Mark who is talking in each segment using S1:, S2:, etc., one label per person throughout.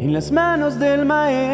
S1: en las manos del maestro.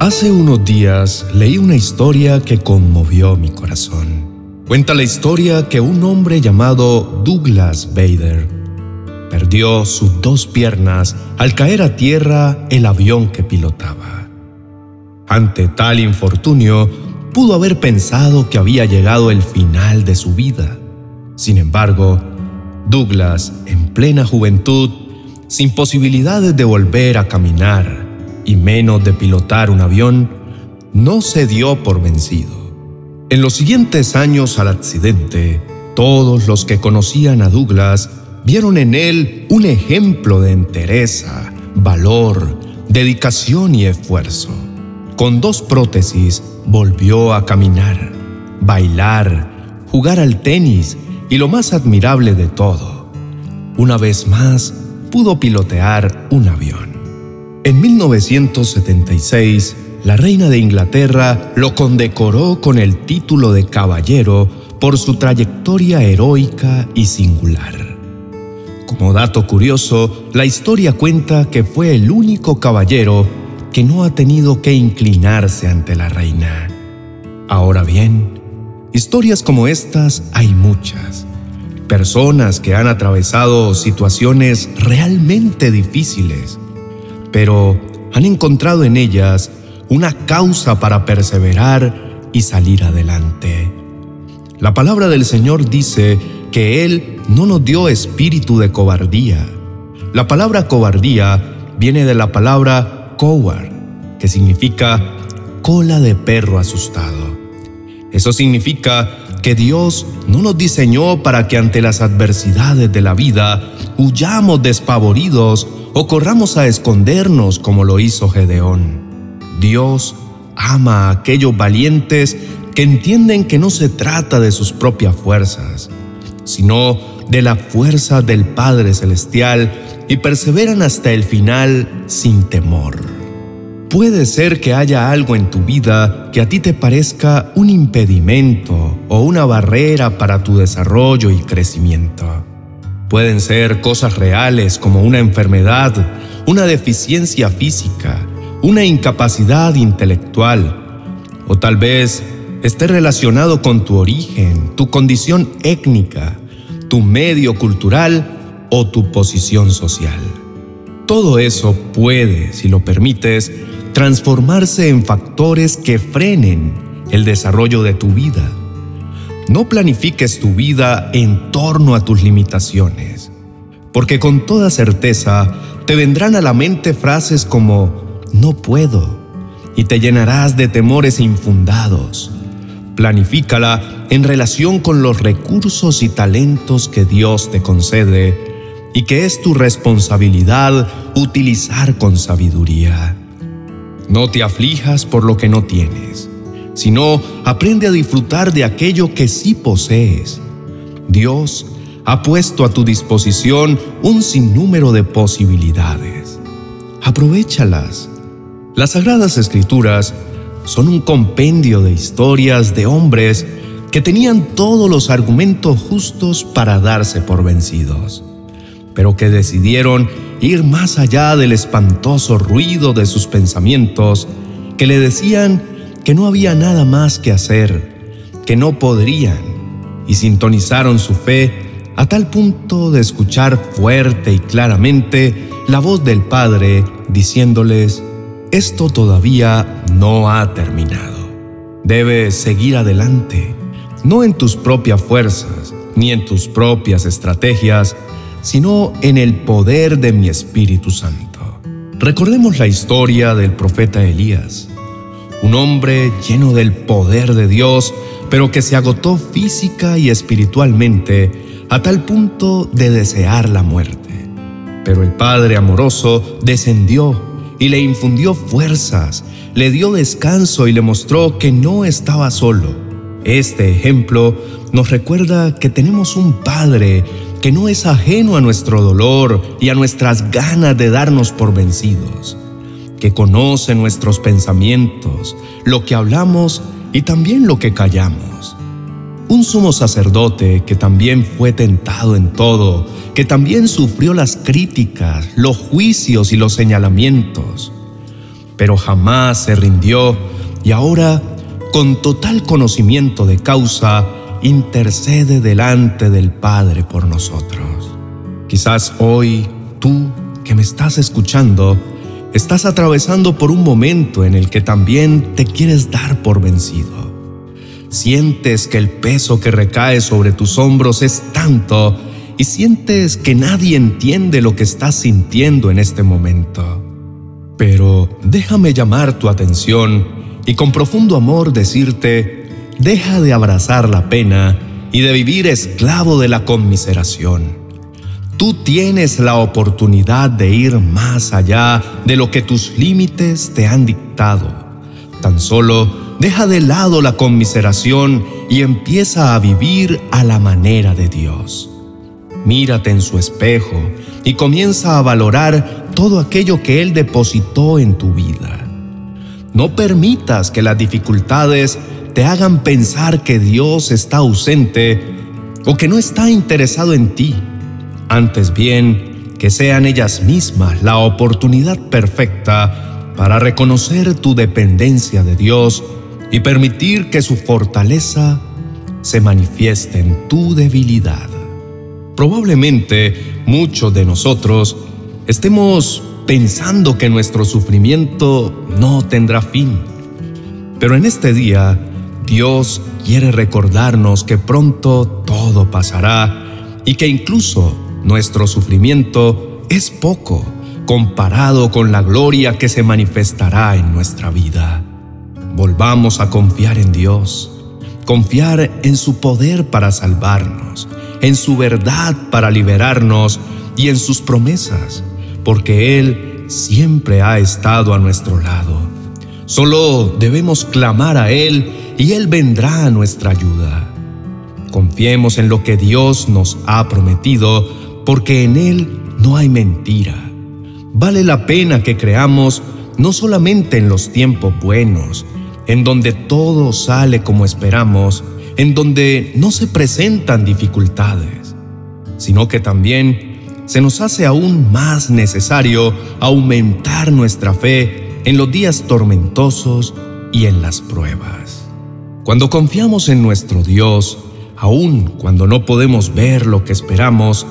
S2: Hace unos días leí una historia que conmovió mi corazón. Cuenta la historia que un hombre llamado Douglas Bader perdió sus dos piernas al caer a tierra el avión que pilotaba. Ante tal infortunio, pudo haber pensado que había llegado el final de su vida. Sin embargo, Douglas, en plena juventud, sin posibilidades de volver a caminar y menos de pilotar un avión, no se dio por vencido. En los siguientes años al accidente, todos los que conocían a Douglas vieron en él un ejemplo de entereza, valor, dedicación y esfuerzo. Con dos prótesis volvió a caminar, bailar, jugar al tenis y lo más admirable de todo, una vez más pudo pilotear un avión. En 1976, la reina de Inglaterra lo condecoró con el título de caballero por su trayectoria heroica y singular. Como dato curioso, la historia cuenta que fue el único caballero que no ha tenido que inclinarse ante la reina. Ahora bien, historias como estas hay muchas. Personas que han atravesado situaciones realmente difíciles, pero han encontrado en ellas una causa para perseverar y salir adelante. La palabra del Señor dice que Él no nos dio espíritu de cobardía. La palabra cobardía viene de la palabra coward, que significa cola de perro asustado. Eso significa que Dios no nos diseñó para que ante las adversidades de la vida huyamos despavoridos o corramos a escondernos como lo hizo Gedeón. Dios ama a aquellos valientes que entienden que no se trata de sus propias fuerzas, sino de la fuerza del Padre Celestial y perseveran hasta el final sin temor. Puede ser que haya algo en tu vida que a ti te parezca un impedimento o una barrera para tu desarrollo y crecimiento. Pueden ser cosas reales como una enfermedad, una deficiencia física, una incapacidad intelectual, o tal vez esté relacionado con tu origen, tu condición étnica, tu medio cultural o tu posición social. Todo eso puede, si lo permites, transformarse en factores que frenen el desarrollo de tu vida. No planifiques tu vida en torno a tus limitaciones, porque con toda certeza te vendrán a la mente frases como no puedo y te llenarás de temores infundados. Planifícala en relación con los recursos y talentos que Dios te concede y que es tu responsabilidad utilizar con sabiduría. No te aflijas por lo que no tienes, sino aprende a disfrutar de aquello que sí posees. Dios ha puesto a tu disposición un sinnúmero de posibilidades. Aprovechalas. Las Sagradas Escrituras son un compendio de historias de hombres que tenían todos los argumentos justos para darse por vencidos, pero que decidieron ir más allá del espantoso ruido de sus pensamientos que le decían que no había nada más que hacer, que no podrían, y sintonizaron su fe a tal punto de escuchar fuerte y claramente la voz del Padre diciéndoles, esto todavía no ha terminado. Debes seguir adelante, no en tus propias fuerzas, ni en tus propias estrategias, sino en el poder de mi Espíritu Santo. Recordemos la historia del profeta Elías, un hombre lleno del poder de Dios, pero que se agotó física y espiritualmente a tal punto de desear la muerte. Pero el Padre amoroso descendió y le infundió fuerzas, le dio descanso y le mostró que no estaba solo. Este ejemplo nos recuerda que tenemos un Padre que no es ajeno a nuestro dolor y a nuestras ganas de darnos por vencidos, que conoce nuestros pensamientos, lo que hablamos y también lo que callamos. Un sumo sacerdote que también fue tentado en todo, que también sufrió las críticas, los juicios y los señalamientos, pero jamás se rindió y ahora, con total conocimiento de causa, intercede delante del Padre por nosotros. Quizás hoy tú que me estás escuchando, estás atravesando por un momento en el que también te quieres dar por vencido. Sientes que el peso que recae sobre tus hombros es tanto y sientes que nadie entiende lo que estás sintiendo en este momento. Pero déjame llamar tu atención y con profundo amor decirte, deja de abrazar la pena y de vivir esclavo de la conmiseración. Tú tienes la oportunidad de ir más allá de lo que tus límites te han dictado. Tan solo deja de lado la conmiseración y empieza a vivir a la manera de Dios. Mírate en su espejo y comienza a valorar todo aquello que Él depositó en tu vida. No permitas que las dificultades te hagan pensar que Dios está ausente o que no está interesado en ti antes bien que sean ellas mismas la oportunidad perfecta para reconocer tu dependencia de Dios y permitir que su fortaleza se manifieste en tu debilidad. Probablemente muchos de nosotros estemos pensando que nuestro sufrimiento no tendrá fin. Pero en este día, Dios quiere recordarnos que pronto todo pasará y que incluso nuestro sufrimiento es poco comparado con la gloria que se manifestará en nuestra vida. Volvamos a confiar en Dios, confiar en su poder para salvarnos, en su verdad para liberarnos y en sus promesas, porque Él siempre ha estado a nuestro lado. Solo debemos clamar a Él y Él vendrá a nuestra ayuda. Confiemos en lo que Dios nos ha prometido porque en Él no hay mentira. Vale la pena que creamos no solamente en los tiempos buenos, en donde todo sale como esperamos, en donde no se presentan dificultades, sino que también se nos hace aún más necesario aumentar nuestra fe en los días tormentosos y en las pruebas. Cuando confiamos en nuestro Dios, aun cuando no podemos ver lo que esperamos,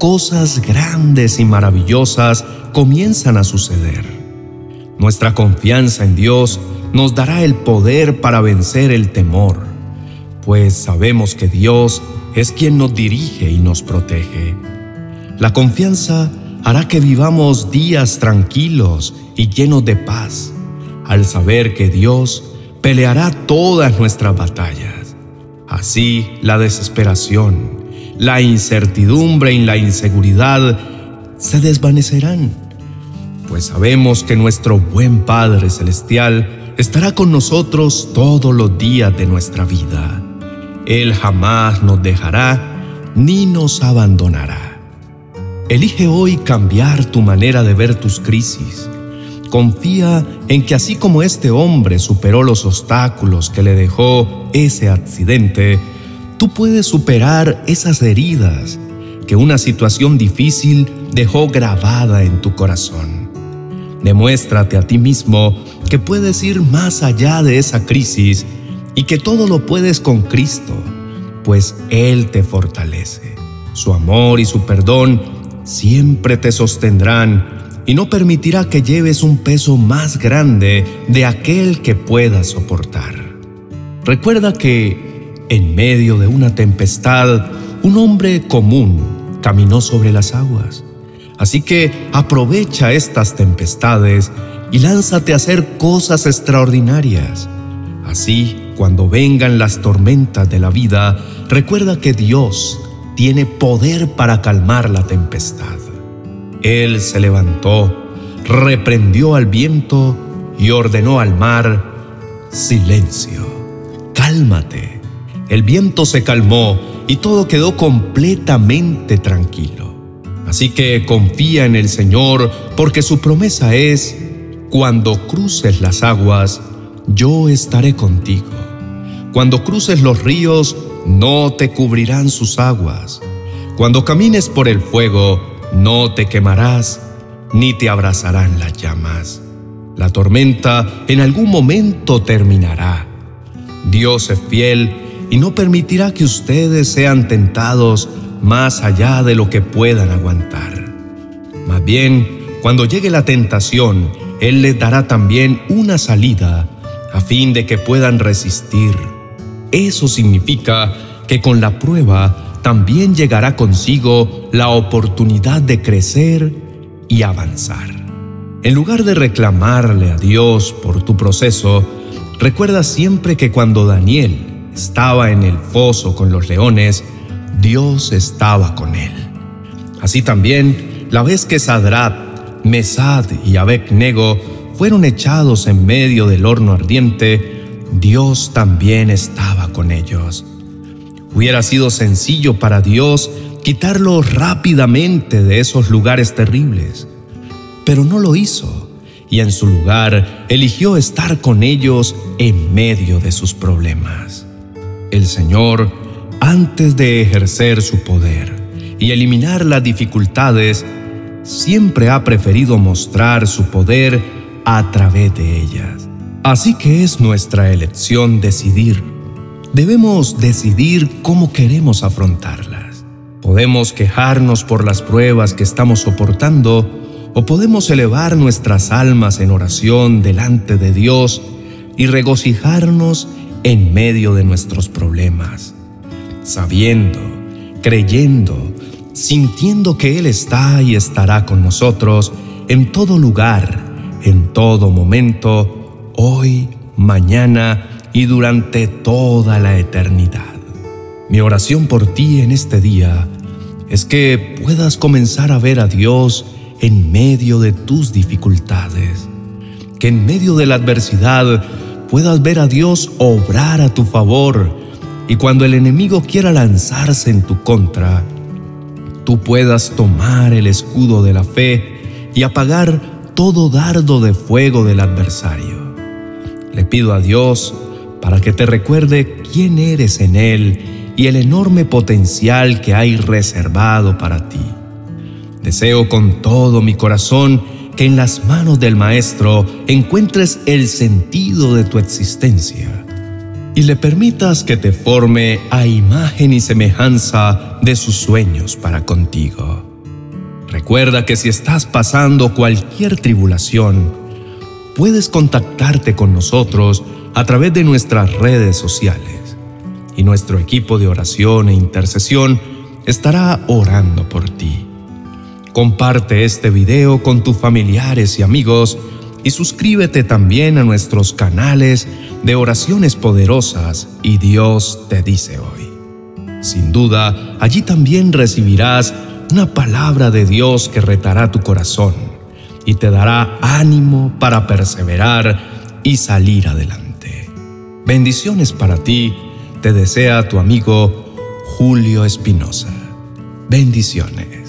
S2: cosas grandes y maravillosas comienzan a suceder. Nuestra confianza en Dios nos dará el poder para vencer el temor, pues sabemos que Dios es quien nos dirige y nos protege. La confianza hará que vivamos días tranquilos y llenos de paz, al saber que Dios peleará todas nuestras batallas. Así la desesperación, la incertidumbre y la inseguridad se desvanecerán, pues sabemos que nuestro buen Padre Celestial estará con nosotros todos los días de nuestra vida. Él jamás nos dejará ni nos abandonará. Elige hoy cambiar tu manera de ver tus crisis. Confía en que así como este hombre superó los obstáculos que le dejó ese accidente, tú puedes superar esas heridas que una situación difícil dejó grabada en tu corazón. Demuéstrate a ti mismo que puedes ir más allá de esa crisis y que todo lo puedes con Cristo, pues Él te fortalece. Su amor y su perdón siempre te sostendrán y no permitirá que lleves un peso más grande de aquel que puedas soportar. Recuerda que en medio de una tempestad, un hombre común caminó sobre las aguas. Así que aprovecha estas tempestades y lánzate a hacer cosas extraordinarias. Así, cuando vengan las tormentas de la vida, recuerda que Dios tiene poder para calmar la tempestad. Él se levantó, reprendió al viento y ordenó al mar, silencio, cálmate el viento se calmó y todo quedó completamente tranquilo. Así que confía en el Señor porque su promesa es, cuando cruces las aguas, yo estaré contigo. Cuando cruces los ríos, no te cubrirán sus aguas. Cuando camines por el fuego, no te quemarás, ni te abrazarán las llamas. La tormenta en algún momento terminará. Dios es fiel y no permitirá que ustedes sean tentados más allá de lo que puedan aguantar. Más bien, cuando llegue la tentación, Él les dará también una salida a fin de que puedan resistir. Eso significa que con la prueba también llegará consigo la oportunidad de crecer y avanzar. En lugar de reclamarle a Dios por tu proceso, recuerda siempre que cuando Daniel estaba en el foso con los leones, Dios estaba con él. Así también, la vez que Sadrat, Mesad y Abednego fueron echados en medio del horno ardiente, Dios también estaba con ellos. Hubiera sido sencillo para Dios quitarlos rápidamente de esos lugares terribles, pero no lo hizo y en su lugar eligió estar con ellos en medio de sus problemas. El Señor, antes de ejercer su poder y eliminar las dificultades, siempre ha preferido mostrar su poder a través de ellas. Así que es nuestra elección decidir. Debemos decidir cómo queremos afrontarlas. Podemos quejarnos por las pruebas que estamos soportando o podemos elevar nuestras almas en oración delante de Dios y regocijarnos en medio de nuestros problemas, sabiendo, creyendo, sintiendo que Él está y estará con nosotros en todo lugar, en todo momento, hoy, mañana y durante toda la eternidad. Mi oración por ti en este día es que puedas comenzar a ver a Dios en medio de tus dificultades, que en medio de la adversidad puedas ver a Dios obrar a tu favor y cuando el enemigo quiera lanzarse en tu contra, tú puedas tomar el escudo de la fe y apagar todo dardo de fuego del adversario. Le pido a Dios para que te recuerde quién eres en Él y el enorme potencial que hay reservado para ti. Deseo con todo mi corazón que en las manos del Maestro encuentres el sentido de tu existencia y le permitas que te forme a imagen y semejanza de sus sueños para contigo. Recuerda que si estás pasando cualquier tribulación, puedes contactarte con nosotros a través de nuestras redes sociales y nuestro equipo de oración e intercesión estará orando por ti. Comparte este video con tus familiares y amigos y suscríbete también a nuestros canales de oraciones poderosas y Dios te dice hoy. Sin duda, allí también recibirás una palabra de Dios que retará tu corazón y te dará ánimo para perseverar y salir adelante. Bendiciones para ti, te desea tu amigo Julio Espinosa. Bendiciones.